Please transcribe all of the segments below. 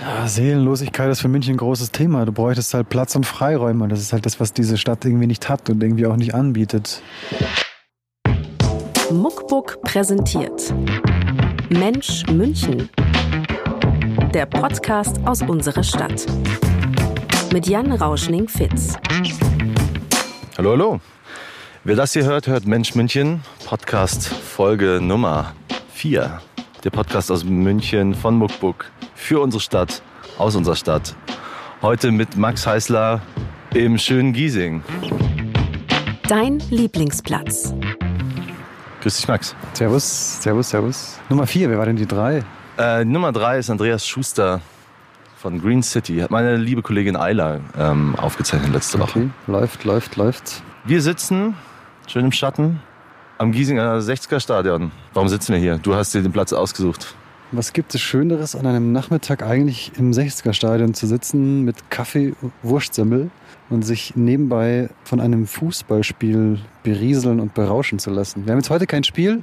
Ja, Seelenlosigkeit ist für München ein großes Thema. Du bräuchtest halt Platz und Freiräume. Das ist halt das, was diese Stadt irgendwie nicht hat und irgendwie auch nicht anbietet. Muckbook präsentiert Mensch München. Der Podcast aus unserer Stadt. Mit Jan Rauschning-Fitz. Hallo, hallo. Wer das hier hört, hört Mensch München, Podcast Folge Nummer 4. Der Podcast aus München von Muckbook für unsere Stadt, aus unserer Stadt. Heute mit Max Heißler im schönen Giesing. Dein Lieblingsplatz. Grüß dich, Max. Servus, servus, servus. Nummer 4, wer war denn die drei? Äh, Nummer 3 ist Andreas Schuster von Green City. Hat meine liebe Kollegin Ayla ähm, aufgezeichnet letzte Woche. Okay, läuft, läuft, läuft. Wir sitzen schön im Schatten am Giesinger 60er Stadion. Warum sitzen wir hier? Du hast dir den Platz ausgesucht. Was gibt es Schöneres, an einem Nachmittag eigentlich im 60er Stadion zu sitzen mit Kaffee, Wurstsemmel und sich nebenbei von einem Fußballspiel berieseln und berauschen zu lassen? Wir haben jetzt heute kein Spiel,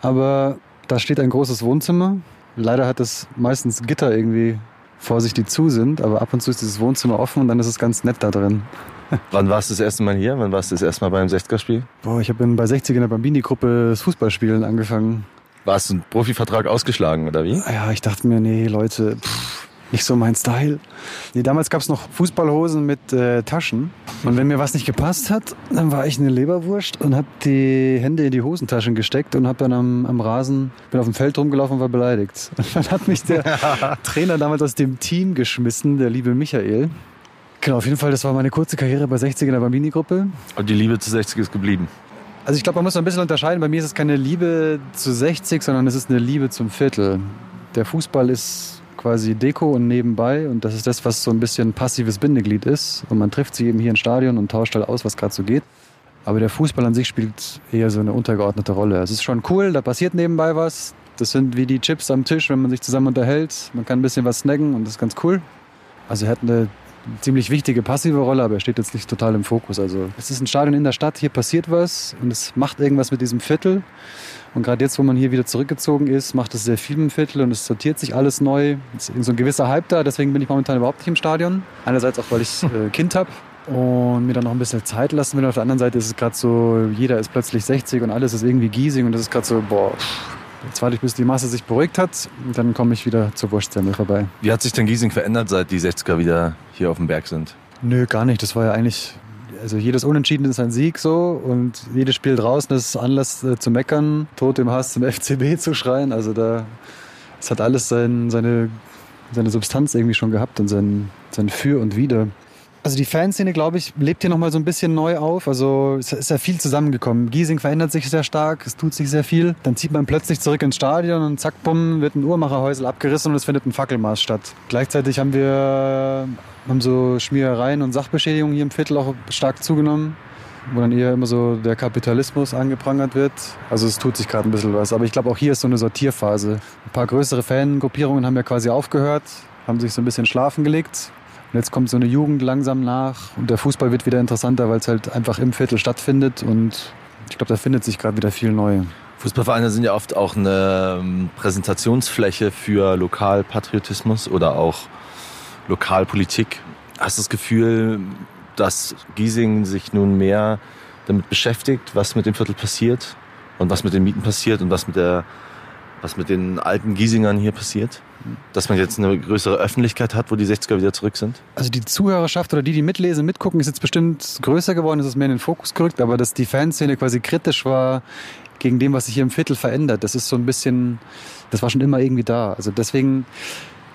aber da steht ein großes Wohnzimmer. Leider hat es meistens Gitter irgendwie vor sich, die zu sind, aber ab und zu ist dieses Wohnzimmer offen und dann ist es ganz nett da drin. Wann warst du das erste Mal hier? Wann warst du das erste Mal beim 60er-Spiel? Boah, ich habe bei 60 in der Bambini-Gruppe das Fußballspielen angefangen. Warst du einen Profivertrag ausgeschlagen oder wie? Ja, ich dachte mir, nee, Leute, pff, nicht so mein Style. Nee, damals gab es noch Fußballhosen mit äh, Taschen. Und wenn mir was nicht gepasst hat, dann war ich eine Leberwurst und habe die Hände in die Hosentaschen gesteckt und habe dann am, am Rasen, bin auf dem Feld rumgelaufen und war beleidigt. Und dann hat mich der Trainer damals aus dem Team geschmissen, der liebe Michael. Genau, auf jeden Fall, das war meine kurze Karriere bei 60 in der Bambini-Gruppe. Und die Liebe zu 60 ist geblieben. Also ich glaube, man muss ein bisschen unterscheiden. Bei mir ist es keine Liebe zu 60, sondern es ist eine Liebe zum Viertel. Der Fußball ist quasi Deko und nebenbei und das ist das, was so ein bisschen passives Bindeglied ist. Und man trifft sich eben hier im Stadion und tauscht halt aus, was gerade so geht. Aber der Fußball an sich spielt eher so eine untergeordnete Rolle. Es ist schon cool, da passiert nebenbei was. Das sind wie die Chips am Tisch, wenn man sich zusammen unterhält. Man kann ein bisschen was snacken und das ist ganz cool. Also er hat eine ziemlich wichtige passive Rolle, aber er steht jetzt nicht total im Fokus. Also es ist ein Stadion in der Stadt, hier passiert was und es macht irgendwas mit diesem Viertel. Und gerade jetzt, wo man hier wieder zurückgezogen ist, macht es sehr viel im Viertel und es sortiert sich alles neu. Es ist so ein gewisser Hype da, deswegen bin ich momentan überhaupt nicht im Stadion. Einerseits auch, weil ich äh, Kind habe und mir dann noch ein bisschen Zeit lassen will. Auf der anderen Seite ist es gerade so, jeder ist plötzlich 60 und alles ist irgendwie Giesing und das ist gerade so, boah, Jetzt warte ich, bis die Masse sich beruhigt hat und dann komme ich wieder zur Wurstsemmel vorbei. Wie hat sich denn Giesing verändert, seit die 60er wieder hier auf dem Berg sind? Nö, gar nicht. Das war ja eigentlich, also jedes Unentschieden ist ein Sieg so und jedes Spiel draußen ist Anlass äh, zu meckern, tot im Hass zum FCB zu schreien. Also da, es hat alles sein, seine, seine Substanz irgendwie schon gehabt und sein, sein Für und Wider. Also die Fanszene, glaube ich, lebt hier nochmal so ein bisschen neu auf. Also es ist ja viel zusammengekommen. Giesing verändert sich sehr stark, es tut sich sehr viel. Dann zieht man plötzlich zurück ins Stadion und zack, bumm, wird ein Uhrmacherhäusel abgerissen und es findet ein Fackelmaß statt. Gleichzeitig haben wir haben so Schmierereien und Sachbeschädigungen hier im Viertel auch stark zugenommen, wo dann eher immer so der Kapitalismus angeprangert wird. Also es tut sich gerade ein bisschen was. Aber ich glaube, auch hier ist so eine Sortierphase. Ein paar größere Fangruppierungen haben ja quasi aufgehört, haben sich so ein bisschen schlafen gelegt. Und jetzt kommt so eine Jugend langsam nach und der Fußball wird wieder interessanter, weil es halt einfach im Viertel stattfindet und ich glaube, da findet sich gerade wieder viel neu. Fußballvereine sind ja oft auch eine ähm, Präsentationsfläche für Lokalpatriotismus oder auch Lokalpolitik. Hast du das Gefühl, dass Giesing sich nun mehr damit beschäftigt, was mit dem Viertel passiert und was mit den Mieten passiert und was mit der was mit den alten Giesingern hier passiert? Dass man jetzt eine größere Öffentlichkeit hat, wo die 60er wieder zurück sind? Also die Zuhörerschaft oder die, die mitlesen, mitgucken, ist jetzt bestimmt größer geworden, ist es mehr in den Fokus gerückt, aber dass die Fanszene quasi kritisch war gegen dem, was sich hier im Viertel verändert, das ist so ein bisschen, das war schon immer irgendwie da. Also deswegen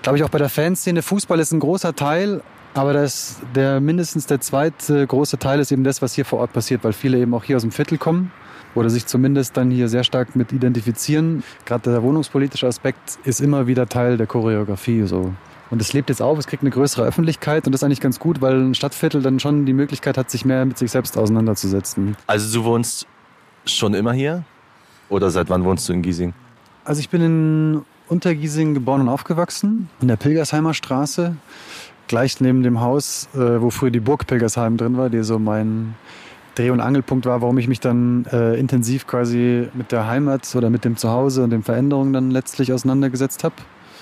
glaube ich auch bei der Fanszene, Fußball ist ein großer Teil, aber das, der mindestens der zweite große Teil ist eben das, was hier vor Ort passiert, weil viele eben auch hier aus dem Viertel kommen oder sich zumindest dann hier sehr stark mit identifizieren. Gerade der wohnungspolitische Aspekt ist immer wieder Teil der Choreografie. So. Und es lebt jetzt auf, es kriegt eine größere Öffentlichkeit und das ist eigentlich ganz gut, weil ein Stadtviertel dann schon die Möglichkeit hat, sich mehr mit sich selbst auseinanderzusetzen. Also du wohnst schon immer hier? Oder seit wann wohnst du in Giesing? Also ich bin in Untergiesing geboren und aufgewachsen, in der Pilgersheimer Straße, gleich neben dem Haus, äh, wo früher die Burg Pilgersheim drin war, die so mein Dreh- und Angelpunkt war, warum ich mich dann äh, intensiv quasi mit der Heimat oder mit dem Zuhause und den Veränderungen dann letztlich auseinandergesetzt habe.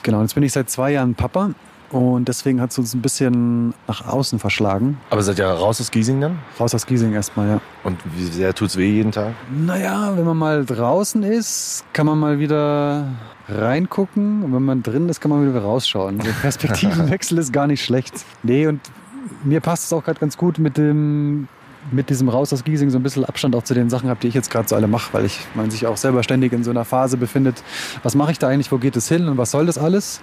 Genau, jetzt bin ich seit zwei Jahren Papa und deswegen hat es uns ein bisschen nach außen verschlagen. Aber seid ihr raus aus Giesing dann? Raus aus Giesing erstmal, ja. Und wie sehr tut's weh jeden Tag? Naja, wenn man mal draußen ist, kann man mal wieder reingucken. Und wenn man drin ist, kann man wieder rausschauen. Der Perspektivenwechsel ist gar nicht schlecht. Nee, und mir passt es auch gerade ganz gut mit dem mit diesem Raus aus Giesing so ein bisschen Abstand auch zu den Sachen habe, die ich jetzt gerade so alle mache, weil ich man sich auch selber ständig in so einer Phase befindet. Was mache ich da eigentlich? Wo geht es hin? Und was soll das alles?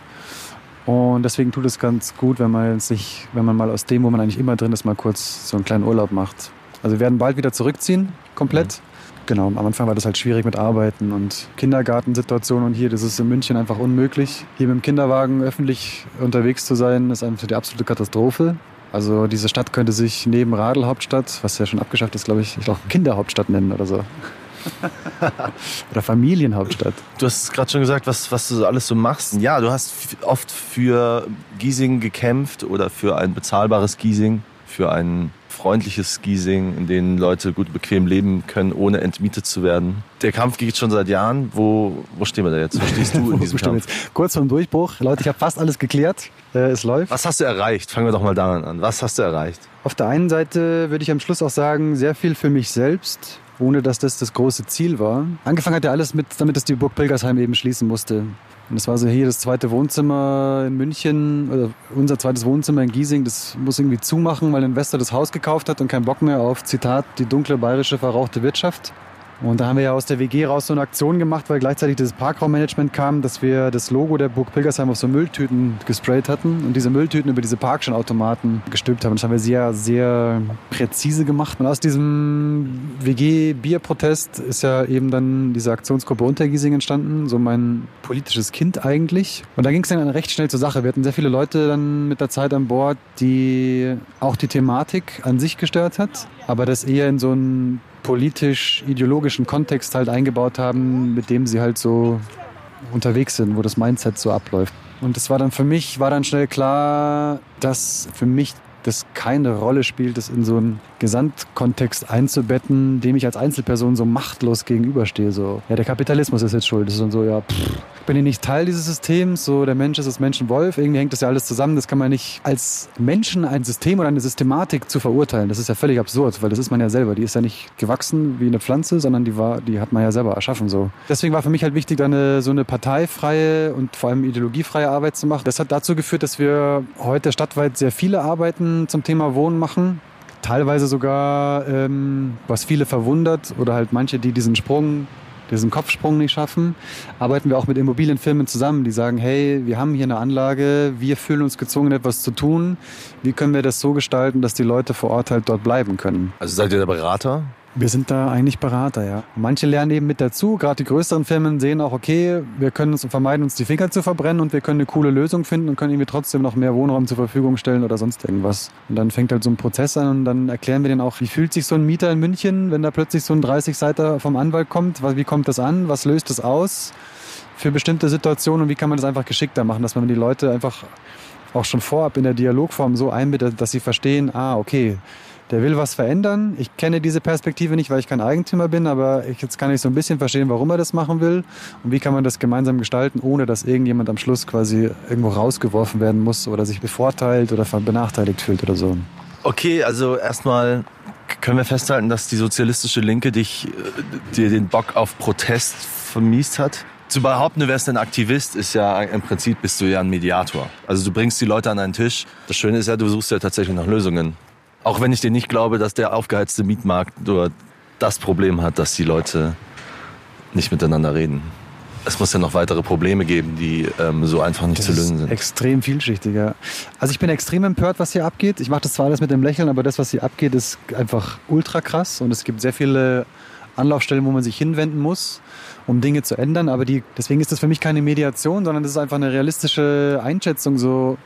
Und deswegen tut es ganz gut, wenn man sich, wenn man mal aus dem, wo man eigentlich immer drin ist, mal kurz so einen kleinen Urlaub macht. Also wir werden bald wieder zurückziehen, komplett. Mhm. Genau, am Anfang war das halt schwierig mit Arbeiten und Kindergartensituationen und hier, das ist in München einfach unmöglich. Hier mit dem Kinderwagen öffentlich unterwegs zu sein, ist einfach die absolute Katastrophe. Also diese Stadt könnte sich neben Radl-Hauptstadt, was ja schon abgeschafft ist, glaube ich, ich glaube Kinderhauptstadt nennen oder so. oder Familienhauptstadt. Du hast gerade schon gesagt, was, was du alles so machst. Ja, du hast oft für Giesing gekämpft oder für ein bezahlbares Giesing, für ein freundliches Giesing, in dem Leute gut bequem leben können, ohne entmietet zu werden. Der Kampf geht schon seit Jahren. Wo, wo stehen wir da jetzt? Wo stehst du in diesem Kampf? Jetzt? Kurz vor dem Durchbruch. Leute, ich habe fast alles geklärt. Äh, es läuft. Was hast du erreicht? Fangen wir doch mal daran an. Was hast du erreicht? Auf der einen Seite würde ich am Schluss auch sagen, sehr viel für mich selbst ohne dass das das große Ziel war. Angefangen hat ja alles mit, damit es die Burg Pilgersheim eben schließen musste. Und das war so hier das zweite Wohnzimmer in München, oder unser zweites Wohnzimmer in Giesing, das muss irgendwie zumachen, weil ein Investor das Haus gekauft hat und keinen Bock mehr auf, Zitat, die dunkle bayerische verrauchte Wirtschaft. Und da haben wir ja aus der WG raus so eine Aktion gemacht, weil gleichzeitig das Parkraummanagement kam, dass wir das Logo der Burg Pilgersheim auf so Mülltüten gesprayt hatten und diese Mülltüten über diese Parkscheinautomaten gestülpt haben. Das haben wir sehr, sehr präzise gemacht. Und aus diesem WG-Bierprotest ist ja eben dann diese Aktionsgruppe Untergiesing entstanden, so mein politisches Kind eigentlich. Und da ging es dann recht schnell zur Sache. Wir hatten sehr viele Leute dann mit der Zeit an Bord, die auch die Thematik an sich gestört hat, aber das eher in so ein politisch-ideologischen Kontext halt eingebaut haben, mit dem sie halt so unterwegs sind, wo das Mindset so abläuft. Und es war dann für mich, war dann schnell klar, dass für mich das keine Rolle spielt, das in so einen Gesamtkontext einzubetten, dem ich als Einzelperson so machtlos gegenüberstehe. So, ja, der Kapitalismus ist jetzt schuld. Das ist dann so, ja, pff, bin ich nicht Teil dieses Systems, so der Mensch ist das Menschenwolf, irgendwie hängt das ja alles zusammen, das kann man nicht als Menschen ein System oder eine Systematik zu verurteilen. Das ist ja völlig absurd, weil das ist man ja selber. Die ist ja nicht gewachsen wie eine Pflanze, sondern die war, die hat man ja selber erschaffen so. Deswegen war für mich halt wichtig, da eine, so eine parteifreie und vor allem ideologiefreie Arbeit zu machen. Das hat dazu geführt, dass wir heute stadtweit sehr viele Arbeiten zum Thema Wohnen machen teilweise sogar, ähm, was viele verwundert oder halt manche, die diesen Sprung diesen Kopfsprung nicht schaffen, arbeiten wir auch mit Immobilienfirmen zusammen, die sagen, hey, wir haben hier eine Anlage, wir fühlen uns gezwungen, etwas zu tun. Wie können wir das so gestalten, dass die Leute vor Ort halt dort bleiben können? Also seid ihr der Berater? Wir sind da eigentlich Berater, ja. Manche lernen eben mit dazu. Gerade die größeren Firmen sehen auch, okay, wir können uns vermeiden, uns die Finger zu verbrennen und wir können eine coole Lösung finden und können irgendwie trotzdem noch mehr Wohnraum zur Verfügung stellen oder sonst irgendwas. Und dann fängt halt so ein Prozess an und dann erklären wir denen auch, wie fühlt sich so ein Mieter in München, wenn da plötzlich so ein 30-Seiter vom Anwalt kommt? Wie kommt das an? Was löst es aus für bestimmte Situationen und wie kann man das einfach geschickter machen, dass man die Leute einfach auch schon vorab in der Dialogform so einbindet, dass sie verstehen, ah, okay, der will was verändern. Ich kenne diese Perspektive nicht, weil ich kein Eigentümer bin, aber ich, jetzt kann ich so ein bisschen verstehen, warum er das machen will und wie kann man das gemeinsam gestalten, ohne dass irgendjemand am Schluss quasi irgendwo rausgeworfen werden muss oder sich bevorteilt oder benachteiligt fühlt oder so. Okay, also erstmal können wir festhalten, dass die sozialistische Linke dich, äh, dir den Bock auf Protest vermiest hat? Zu behaupten, du wärst ein Aktivist, ist ja im Prinzip bist du ja ein Mediator. Also du bringst die Leute an einen Tisch. Das Schöne ist ja, du suchst ja tatsächlich nach Lösungen. Auch wenn ich dir nicht glaube, dass der aufgeheizte Mietmarkt nur das Problem hat, dass die Leute nicht miteinander reden. Es muss ja noch weitere Probleme geben, die ähm, so einfach nicht das zu lösen sind. Extrem vielschichtiger. Also ich bin extrem empört, was hier abgeht. Ich mache das zwar alles mit dem Lächeln, aber das, was hier abgeht, ist einfach ultra krass. Und es gibt sehr viele Anlaufstellen, wo man sich hinwenden muss, um Dinge zu ändern. Aber die, deswegen ist das für mich keine Mediation, sondern das ist einfach eine realistische Einschätzung. So,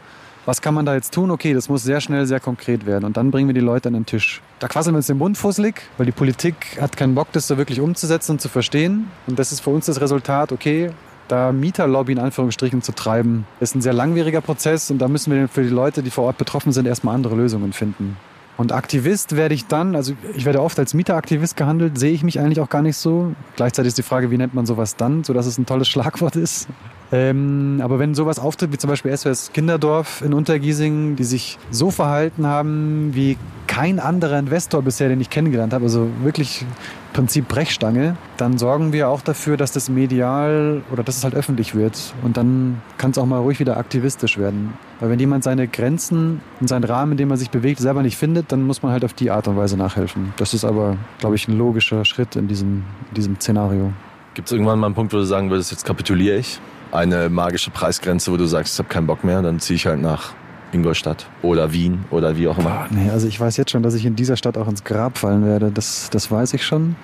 was kann man da jetzt tun? Okay, das muss sehr schnell, sehr konkret werden. Und dann bringen wir die Leute an den Tisch. Da quasseln wir uns den Mund fusselig, weil die Politik hat keinen Bock, das so wirklich umzusetzen und zu verstehen. Und das ist für uns das Resultat, okay, da Mieterlobby in Anführungsstrichen zu treiben, ist ein sehr langwieriger Prozess und da müssen wir für die Leute, die vor Ort betroffen sind, erstmal andere Lösungen finden. Und Aktivist werde ich dann, also ich werde oft als Mieteraktivist gehandelt, sehe ich mich eigentlich auch gar nicht so. Gleichzeitig ist die Frage, wie nennt man sowas dann, sodass es ein tolles Schlagwort ist. Ähm, aber wenn sowas auftritt, wie zum Beispiel SOS Kinderdorf in Untergiesing, die sich so verhalten haben wie kein anderer Investor bisher, den ich kennengelernt habe, also wirklich Prinzip Brechstange, dann sorgen wir auch dafür, dass das medial oder dass es halt öffentlich wird. Und dann kann es auch mal ruhig wieder aktivistisch werden. Weil wenn jemand seine Grenzen und seinen Rahmen, in dem er sich bewegt, selber nicht findet, dann muss man halt auf die Art und Weise nachhelfen. Das ist aber, glaube ich, ein logischer Schritt in diesem, in diesem Szenario. Gibt es irgendwann mal einen Punkt, wo du sagen würdest, jetzt kapituliere ich? Eine magische Preisgrenze, wo du sagst, ich habe keinen Bock mehr, dann ziehe ich halt nach Ingolstadt oder Wien oder wie auch immer. Boah, nee, also ich weiß jetzt schon, dass ich in dieser Stadt auch ins Grab fallen werde. Das, das weiß ich schon.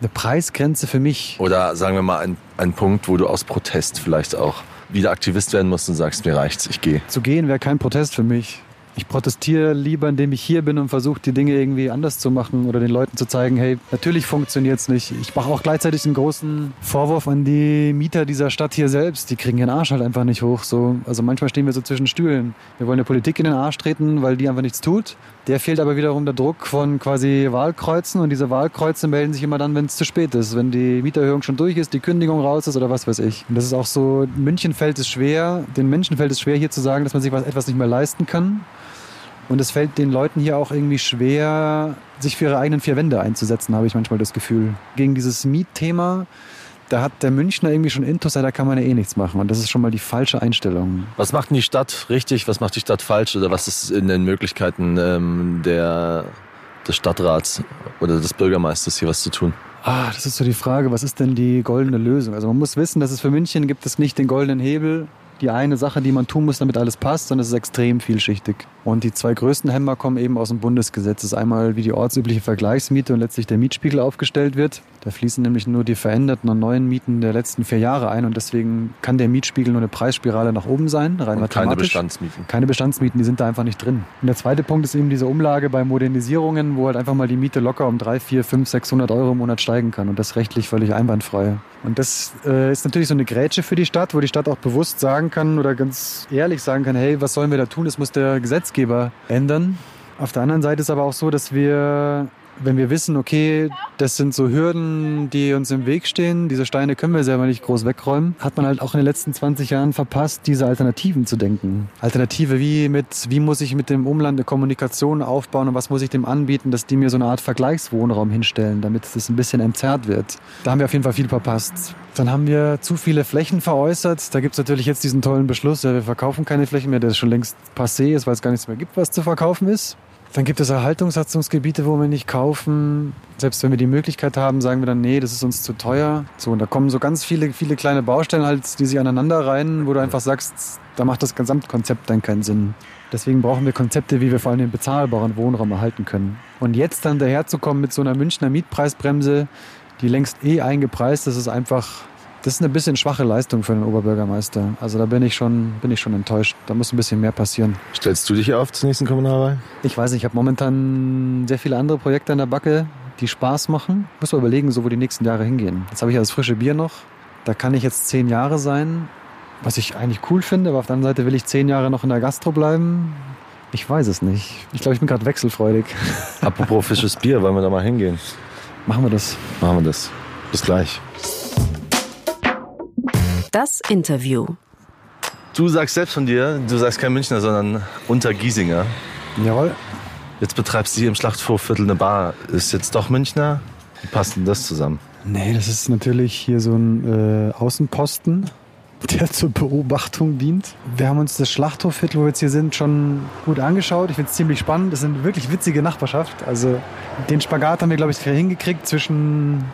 Eine Preisgrenze für mich. Oder sagen wir mal ein, ein Punkt, wo du aus Protest vielleicht auch wieder Aktivist werden musst und sagst, mir reicht's, ich gehe. Zu gehen wäre kein Protest für mich. Ich protestiere lieber, indem ich hier bin und versuche, die Dinge irgendwie anders zu machen oder den Leuten zu zeigen, hey, natürlich funktioniert es nicht. Ich mache auch gleichzeitig einen großen Vorwurf an die Mieter dieser Stadt hier selbst. Die kriegen ihren Arsch halt einfach nicht hoch. So. Also manchmal stehen wir so zwischen Stühlen. Wir wollen der Politik in den Arsch treten, weil die einfach nichts tut. Der fehlt aber wiederum der Druck von quasi Wahlkreuzen und diese Wahlkreuze melden sich immer dann, wenn es zu spät ist, wenn die Mieterhöhung schon durch ist, die Kündigung raus ist oder was weiß ich. Und das ist auch so, München fällt es schwer, den Menschen fällt es schwer hier zu sagen, dass man sich was, etwas nicht mehr leisten kann. Und es fällt den Leuten hier auch irgendwie schwer, sich für ihre eigenen vier Wände einzusetzen, habe ich manchmal das Gefühl. Gegen dieses Mietthema, da hat der Münchner irgendwie schon Intus, da kann man ja eh nichts machen. Und das ist schon mal die falsche Einstellung. Was macht denn die Stadt richtig, was macht die Stadt falsch oder was ist in den Möglichkeiten ähm, der, des Stadtrats oder des Bürgermeisters hier was zu tun? Ah, das ist so die Frage, was ist denn die goldene Lösung? Also man muss wissen, dass es für München gibt es nicht den goldenen Hebel, die eine Sache, die man tun muss, damit alles passt, sondern es ist extrem vielschichtig. Und die zwei größten Hämmer kommen eben aus dem Bundesgesetz. Das ist einmal, wie die ortsübliche Vergleichsmiete und letztlich der Mietspiegel aufgestellt wird. Da fließen nämlich nur die veränderten und neuen Mieten der letzten vier Jahre ein und deswegen kann der Mietspiegel nur eine Preisspirale nach oben sein, rein und keine Bestandsmieten. Keine Bestandsmieten, die sind da einfach nicht drin. Und der zweite Punkt ist eben diese Umlage bei Modernisierungen, wo halt einfach mal die Miete locker um drei, vier, fünf, 600 Euro im Monat steigen kann und das rechtlich völlig einwandfrei. Und das äh, ist natürlich so eine Grätsche für die Stadt, wo die Stadt auch bewusst sagen kann oder ganz ehrlich sagen kann, hey, was sollen wir da tun? Das muss der Gesetzgeber ändern. Auf der anderen Seite ist aber auch so, dass wir wenn wir wissen, okay, das sind so Hürden, die uns im Weg stehen, diese Steine können wir selber nicht groß wegräumen, hat man halt auch in den letzten 20 Jahren verpasst, diese Alternativen zu denken. Alternative wie mit, wie muss ich mit dem Umland eine Kommunikation aufbauen und was muss ich dem anbieten, dass die mir so eine Art Vergleichswohnraum hinstellen, damit es ein bisschen entzerrt wird. Da haben wir auf jeden Fall viel verpasst. Dann haben wir zu viele Flächen veräußert. Da gibt es natürlich jetzt diesen tollen Beschluss, ja, wir verkaufen keine Flächen mehr, der schon längst passé ist, weil es gar nichts mehr gibt, was zu verkaufen ist. Dann gibt es Erhaltungssatzungsgebiete, wo wir nicht kaufen. Selbst wenn wir die Möglichkeit haben, sagen wir dann, nee, das ist uns zu teuer. So, und da kommen so ganz viele, viele kleine Baustellen halt, die sich aneinander reihen, wo du einfach sagst, da macht das Gesamtkonzept dann keinen Sinn. Deswegen brauchen wir Konzepte, wie wir vor allem den bezahlbaren Wohnraum erhalten können. Und jetzt dann daherzukommen mit so einer Münchner Mietpreisbremse, die längst eh eingepreist ist, ist einfach das ist eine bisschen schwache Leistung für den Oberbürgermeister. Also da bin ich schon, bin ich schon enttäuscht. Da muss ein bisschen mehr passieren. Stellst du dich auf zur nächsten Kommunalwahl? Ich weiß, ich habe momentan sehr viele andere Projekte an der Backe, die Spaß machen. Muss man überlegen, so wo die nächsten Jahre hingehen. Jetzt habe ich ja das frische Bier noch. Da kann ich jetzt zehn Jahre sein, was ich eigentlich cool finde. Aber auf der anderen Seite will ich zehn Jahre noch in der Gastro bleiben. Ich weiß es nicht. Ich glaube, ich bin gerade wechselfreudig. Apropos frisches Bier, wollen wir da mal hingehen? Machen wir das. Machen wir das. Bis gleich. Das Interview. Du sagst selbst von dir, du sagst kein Münchner, sondern Untergiesinger. Jawohl. Jetzt betreibst du hier im Schlachthofviertel eine Bar. Ist jetzt doch Münchner? Wie passt denn das zusammen? Nee, das ist natürlich hier so ein äh, Außenposten, der zur Beobachtung dient. Wir haben uns das Schlachthofviertel, wo wir jetzt hier sind, schon gut angeschaut. Ich finde es ziemlich spannend. Das ist eine wirklich witzige Nachbarschaft. Also den Spagat haben wir, glaube ich, hingekriegt zwischen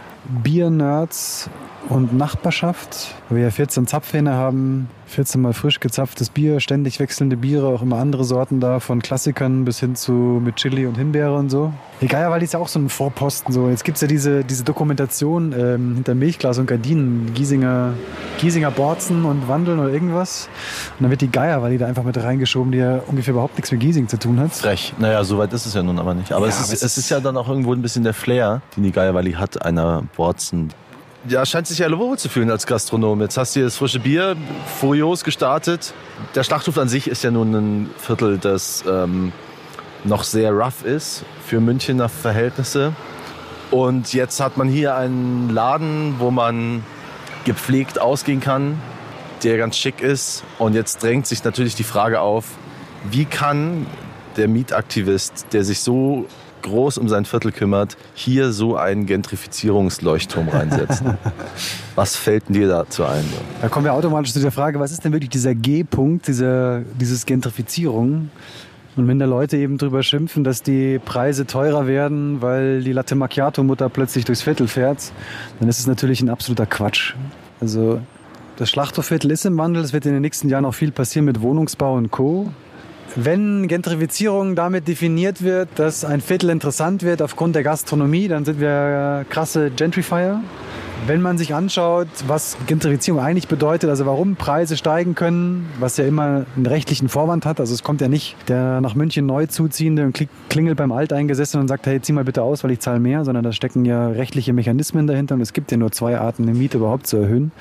Bier-Nerds und Nachbarschaft. Weil wir ja 14 Zapfhähne haben, 14 mal frisch gezapftes Bier, ständig wechselnde Biere, auch immer andere Sorten da, von Klassikern bis hin zu mit Chili und Himbeere und so. Egal, weil die ist ja auch so ein Vorposten. So. Jetzt gibt es ja diese, diese Dokumentation ähm, hinter Milchglas und Gardinen, Giesinger, Giesinger Borzen und Wandeln oder irgendwas. Und dann wird die Geier, weil die da einfach mit reingeschoben, die ja ungefähr überhaupt nichts mit Giesing zu tun hat. Frech. Naja, so weit ist es ja nun aber nicht. Aber, Ja, es, ist, aber es es ist ja dann auch irgendwo ein bisschen der Flair, den die Geierwalli hat, einer Borzen. Ja, scheint sich ja wohl zu fühlen als Gastronom. Jetzt hast du hier das frische Bier, furios gestartet. Der Schlachthof an sich ist ja nun ein Viertel, das ähm, noch sehr rough ist für Münchner Verhältnisse. Und jetzt hat man hier einen Laden, wo man gepflegt ausgehen kann. der ganz schick ist. Und jetzt drängt sich natürlich die Frage auf, wie kann der Mietaktivist, der sich so groß um sein Viertel kümmert, hier so einen Gentrifizierungsleuchtturm reinsetzen. was fällt dir dazu ein? Da kommen wir automatisch zu der Frage, was ist denn wirklich dieser G-Punkt, dieser, dieses Gentrifizierung? Und wenn da Leute eben drüber schimpfen, dass die Preise teurer werden, weil die Latte Macchiato-Mutter plötzlich durchs Viertel fährt, dann ist es natürlich ein absoluter Quatsch. Also das Schlachthofviertel ist im Wandel. Es wird in den nächsten Jahren auch viel passieren mit Wohnungsbau und Co. Wenn Gentrifizierung damit definiert wird, dass ein Viertel interessant wird aufgrund der Gastronomie, dann sind wir krasse Gentrifier. Wenn man sich anschaut, was Gentrifizierung eigentlich bedeutet, also warum Preise steigen können, was ja immer einen rechtlichen Vorwand hat, also es kommt ja nicht der nach München neu zuziehende und klingelt beim Alteingesessenen und sagt, hey, zieh mal bitte aus, weil ich zahle mehr, sondern da stecken ja rechtliche Mechanismen dahinter und es gibt ja nur zwei Arten, eine Miete überhaupt zu erhöhen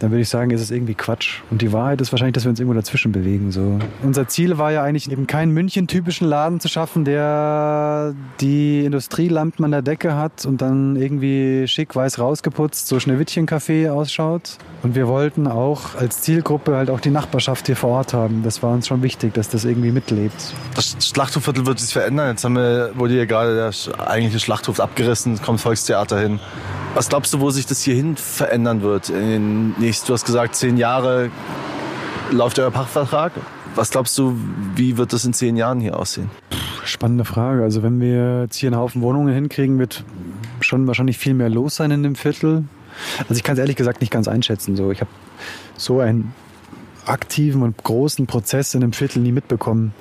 dann würde ich sagen, ist es irgendwie Quatsch. Und die Wahrheit ist wahrscheinlich, dass wir uns irgendwo dazwischen bewegen. So. Unser Ziel war ja eigentlich eben keinen München-typischen Laden zu schaffen, der die Industrielampen an der Decke hat und dann irgendwie schick weiß rausgeputzt, so Schneewittchen-Café ausschaut. Und wir wollten auch als Zielgruppe halt auch die Nachbarschaft hier vor Ort haben. Das war uns schon wichtig, dass das irgendwie mitlebt. Das Schlachthofviertel wird sich verändern. Jetzt haben wir, wurde hier gerade der eigentliche Schlachthof abgerissen, kommt Volkstheater hin. Was glaubst du, wo sich das hierhin verändern wird? In den nächsten, du hast gesagt, zehn Jahre läuft euer Pachtvertrag. Was glaubst du, wie wird das in zehn Jahren hier aussehen? Spannende Frage. Also wenn wir jetzt hier einen Haufen Wohnungen hinkriegen, wird schon wahrscheinlich viel mehr los sein in dem Viertel. Also ich kann es ehrlich gesagt nicht ganz einschätzen. So, ich habe so ein aktiven und großen Prozess in einem Viertel nie mitbekommen.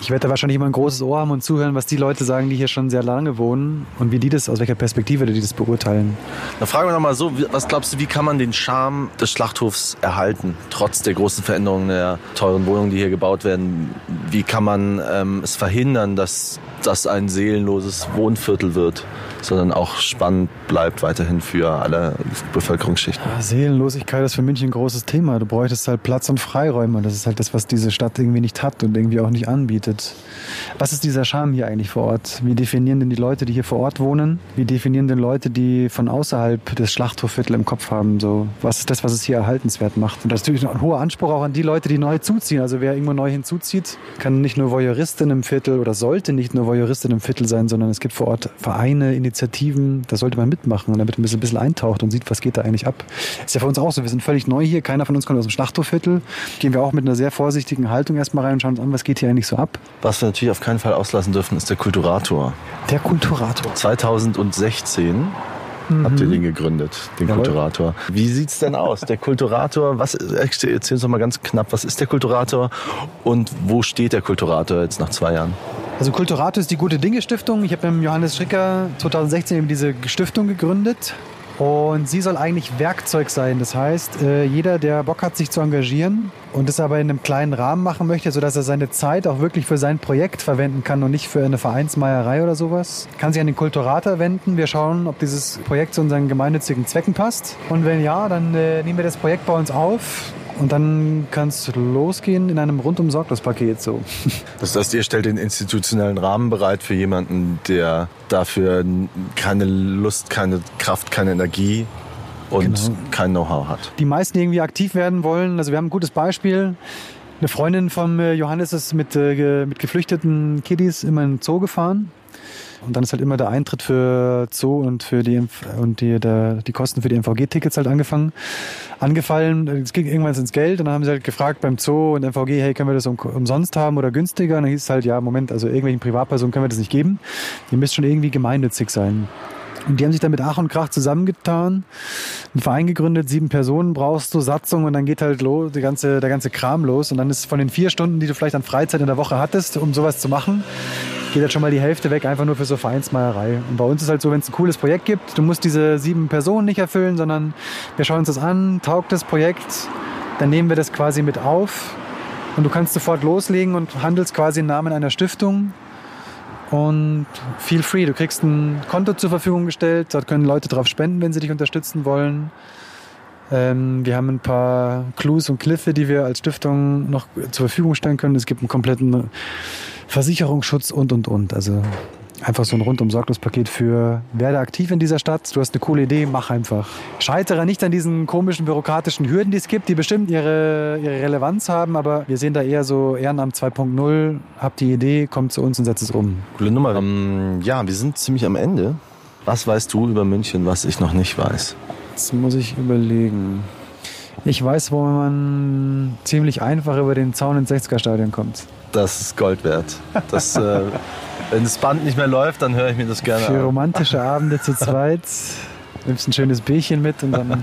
Ich werde da wahrscheinlich immer ein großes Ohr haben und zuhören, was die Leute sagen, die hier schon sehr lange wohnen und wie die das, aus welcher Perspektive die das beurteilen. Na, fragen wir nochmal so, was glaubst du, wie kann man den Charme des Schlachthofs erhalten, trotz der großen Veränderungen der teuren Wohnungen, die hier gebaut werden? Wie kann man ähm, es verhindern, dass das ein seelenloses Wohnviertel wird? Sondern auch spannend bleibt weiterhin für alle Bevölkerungsschichten. Ja, Seelenlosigkeit ist für München ein großes Thema. Du bräuchtest halt Platz und Freiräume. Das ist halt das, was diese Stadt irgendwie nicht hat und irgendwie auch nicht anbietet. Was ist dieser Charme hier eigentlich vor Ort? Wie definieren denn die Leute, die hier vor Ort wohnen? Wie definieren denn Leute, die von außerhalb des Schlachthofviertel im Kopf haben? So, was ist das, was es hier erhaltenswert macht? Und das ist natürlich ein hoher Anspruch auch an die Leute, die neu zuziehen. Also wer irgendwo neu hinzuzieht, kann nicht nur Voyeuristin im Viertel oder sollte nicht nur Voyeuristin im Viertel sein, sondern es gibt vor Ort Vereine, Initiativen, da sollte man mitmachen, damit man ein bisschen eintaucht und sieht, was geht da eigentlich ab. Ist ja für uns auch so. Wir sind völlig neu hier. Keiner von uns kommt aus dem Schlachthofviertel. Gehen wir auch mit einer sehr vorsichtigen Haltung erstmal rein und schauen uns an, was geht hier eigentlich so ab. Was wir natürlich auf keinen Fall auslassen dürfen, ist der Kulturator. Der Kulturator. 2016 mhm. habt ihr den gegründet, den Jawohl. Kulturator. Wie sieht es denn aus? Der Kulturator, was, erzähl uns doch mal ganz knapp, was ist der Kulturator und wo steht der Kulturator jetzt nach zwei Jahren? Also Kulturator ist die Gute Dinge Stiftung. Ich habe mit Johannes Schricker 2016 eben diese Stiftung gegründet. Und sie soll eigentlich Werkzeug sein. Das heißt, äh, jeder, der Bock hat, sich zu engagieren und es aber in einem kleinen Rahmen machen möchte, sodass er seine Zeit auch wirklich für sein Projekt verwenden kann und nicht für eine Vereinsmeierei oder sowas, kann sich an den Kulturator wenden. Wir schauen, ob dieses Projekt zu unseren gemeinnützigen Zwecken passt. Und wenn ja, dann äh, nehmen wir das Projekt bei uns auf und dann kann es losgehen in einem rundum sorglos Paket so. Das heißt, ihr stellt den institutionellen Rahmen bereit für jemanden, der dafür keine Lust, keine Kraft, keine Energie und genau. kein Know-how hat. Die meisten, die irgendwie aktiv werden wollen, also wir haben ein gutes Beispiel. Eine Freundin von Johannes ist mit, äh, mit geflüchteten Kiddies immer in den Zoo gefahren und dann ist halt immer der Eintritt für Zoo und für die und die, der, die Kosten für die MVG-Tickets halt angefangen, angefallen. Es ging irgendwann ins Geld und dann haben sie halt gefragt beim Zoo und MVG, hey, können wir das um, umsonst haben oder günstiger? Und dann hieß es halt, ja, Moment, also irgendwelchen Privatpersonen können wir das nicht geben. Ihr müsst schon irgendwie gemeinnützig sein. Und die haben sich dann mit Ach und Krach zusammengetan, einen Verein gegründet, sieben Personen brauchst du, Satzung und dann geht halt los, die ganze, der ganze Kram los. Und dann ist von den vier Stunden, die du vielleicht an Freizeit in der Woche hattest, um sowas zu machen, geht halt schon mal die Hälfte weg, einfach nur für so Vereinsmeierei. Und bei uns ist halt so, wenn es ein cooles Projekt gibt, du musst diese sieben Personen nicht erfüllen, sondern wir schauen uns das an, taugt das Projekt, dann nehmen wir das quasi mit auf und du kannst sofort loslegen und handelst quasi im Namen einer Stiftung und feel free. Du kriegst ein Konto zur Verfügung gestellt, dort können Leute drauf spenden, wenn sie dich unterstützen wollen. Ähm, wir haben ein paar Clues und Cliffe, die wir als Stiftung noch zur Verfügung stellen können. Es gibt einen kompletten Versicherungsschutz und, und, und. Also Einfach so ein rundum sorglos Paket für werde aktiv in dieser Stadt. Du hast eine coole Idee, mach einfach. Scheitere nicht an diesen komischen bürokratischen Hürden, die es gibt, die bestimmt ihre, ihre Relevanz haben, aber wir sehen da eher so Ehrenamt 2.0. Habt die Idee, kommt zu uns und setzt es um. Coole Nummer. Ähm, ja, wir sind ziemlich am Ende. Was weißt du über München, was ich noch nicht weiß? Jetzt muss ich überlegen. Ich weiß, wo man ziemlich einfach über den Zaun ins 60er-Stadion kommt. Das ist Gold wert. Das, äh, wenn das Band nicht mehr läuft, dann höre ich mir das gerne Für an. romantische Abende zu zweit. Nimmst ein schönes Bierchen mit und dann.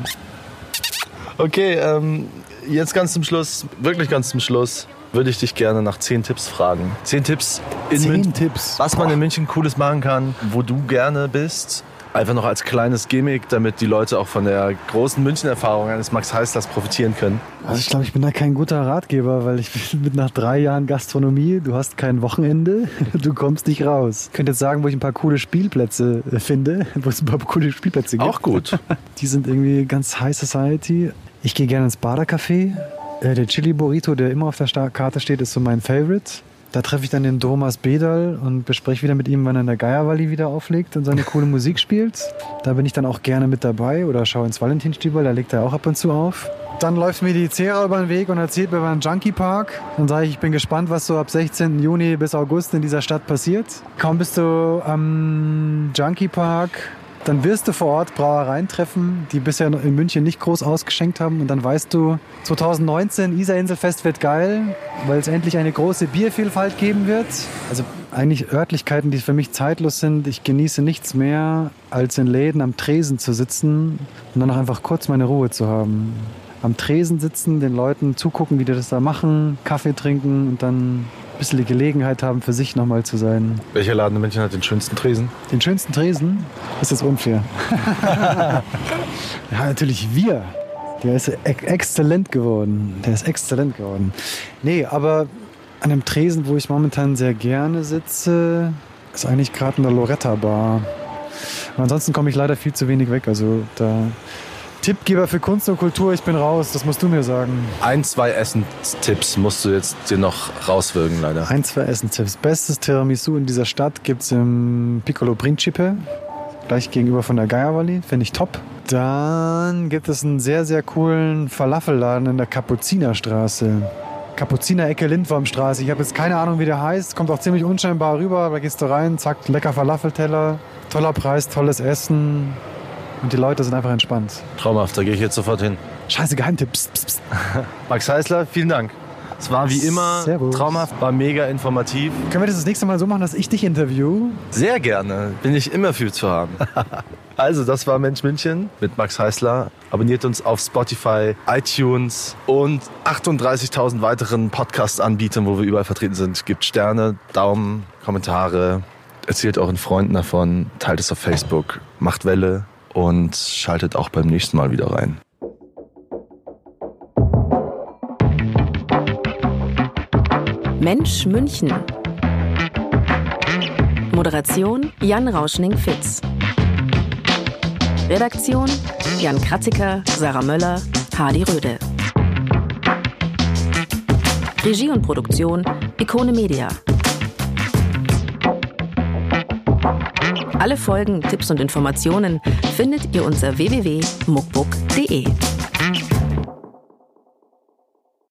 Okay, ähm, jetzt ganz zum Schluss, wirklich ganz zum Schluss, würde ich dich gerne nach zehn Tipps fragen. Zehn Tipps in Zehn München. Tipps. Was man in München Cooles machen kann, wo du gerne bist. Einfach noch als kleines Gimmick, damit die Leute auch von der großen München-Erfahrung eines Max Heißlers profitieren können. Also ich glaube, ich bin da kein guter Ratgeber, weil ich bin mit nach drei Jahren Gastronomie, du hast kein Wochenende, du kommst nicht raus. Ich könnte jetzt sagen, wo ich ein paar coole Spielplätze äh, finde, wo es ein paar coole Spielplätze gibt. Auch gut. Die sind irgendwie ganz High Society. Ich gehe gerne ins Badercafé. Äh, Der Chili Burrito, der immer auf der Karte steht, ist so mein Favorite. Da treffe ich dann den Thomas Bedal und bespreche wieder mit ihm, wann er in der Geierwalli wieder auflegt und seine coole Musik spielt. Da bin ich dann auch gerne mit dabei oder schaue ins Valentinstübel, da legt er auch ab und zu auf. Dann läuft mir die Zera über den Weg und erzählt mir über den Junkie Park. Dann sage ich, ich bin gespannt, was so ab 16. Juni bis August in dieser Stadt passiert. Kaum bist du am Junkie Park, dann wirst du vor Ort Brauereien treffen, die bisher in München nicht groß ausgeschenkt haben. Und dann weißt du, 2019 Isar-Inselfest wird geil, weil es endlich eine große Biervielfalt geben wird. Also eigentlich Örtlichkeiten, die für mich zeitlos sind. Ich genieße nichts mehr, als in Läden am Tresen zu sitzen und dann noch einfach kurz meine Ruhe zu haben. Am Tresen sitzen, den Leuten zugucken, wie die das da machen, Kaffee trinken und dann bisschen die Gelegenheit haben, für sich nochmal zu sein. Welcher Laden in München hat den schönsten Tresen? Den schönsten Tresen ist jetzt unfair. ja, natürlich wir. Der ist ex exzellent geworden. Der ist exzellent geworden. Nee, aber an einem Tresen, wo ich momentan sehr gerne sitze, ist eigentlich gerade eine Loretta Bar. Und ansonsten komme ich leider viel zu wenig weg. Also da Tippgeber für Kunst und Kultur, ich bin raus. Das musst du mir sagen. Ein, zwei Essenstipps musst du jetzt dir noch rauswirken, leider. Ein, zwei Essenstipps. Bestes Tiramisu in dieser Stadt gibt es im Piccolo Principe, gleich gegenüber von der Geierwalli. Finde ich top. Dann gibt es einen sehr, sehr coolen Falafelladen in der Kapuzinerstraße. Kapuziner-Ecke Lindwurmstraße. Ich habe jetzt keine Ahnung, wie der heißt. Kommt auch ziemlich unscheinbar rüber. Da gehst du rein, zack, lecker Falafelteller. Toller Preis, tolles Essen. Und die Leute sind einfach entspannt. Traumhaft, da gehe ich jetzt sofort hin. Scheiße, Geheimtipp. Psst, psst, psst. Max Heißler, vielen Dank. Es war wie immer Servus. traumhaft, war mega informativ. Können wir das das nächste Mal so machen, dass ich dich interview? Sehr gerne, bin ich immer für zu haben. Also, das war Mensch München mit Max Heißler. Abonniert uns auf Spotify, iTunes und 38.000 weiteren Podcast-Anbietern, wo wir überall vertreten sind. Gebt Sterne, Daumen, Kommentare, erzählt euren Freunden davon, teilt es auf Facebook, macht Welle und schaltet auch beim nächsten Mal wieder rein. Mensch München. Moderation Jan Rauschning-Fitz. Redaktion Jan Kratziker, Sarah Möller, Hardy Röde. Regie und Produktion Ikone Media. Alle Folgen, Tipps und Informationen findet ihr unter www.muckbook.de.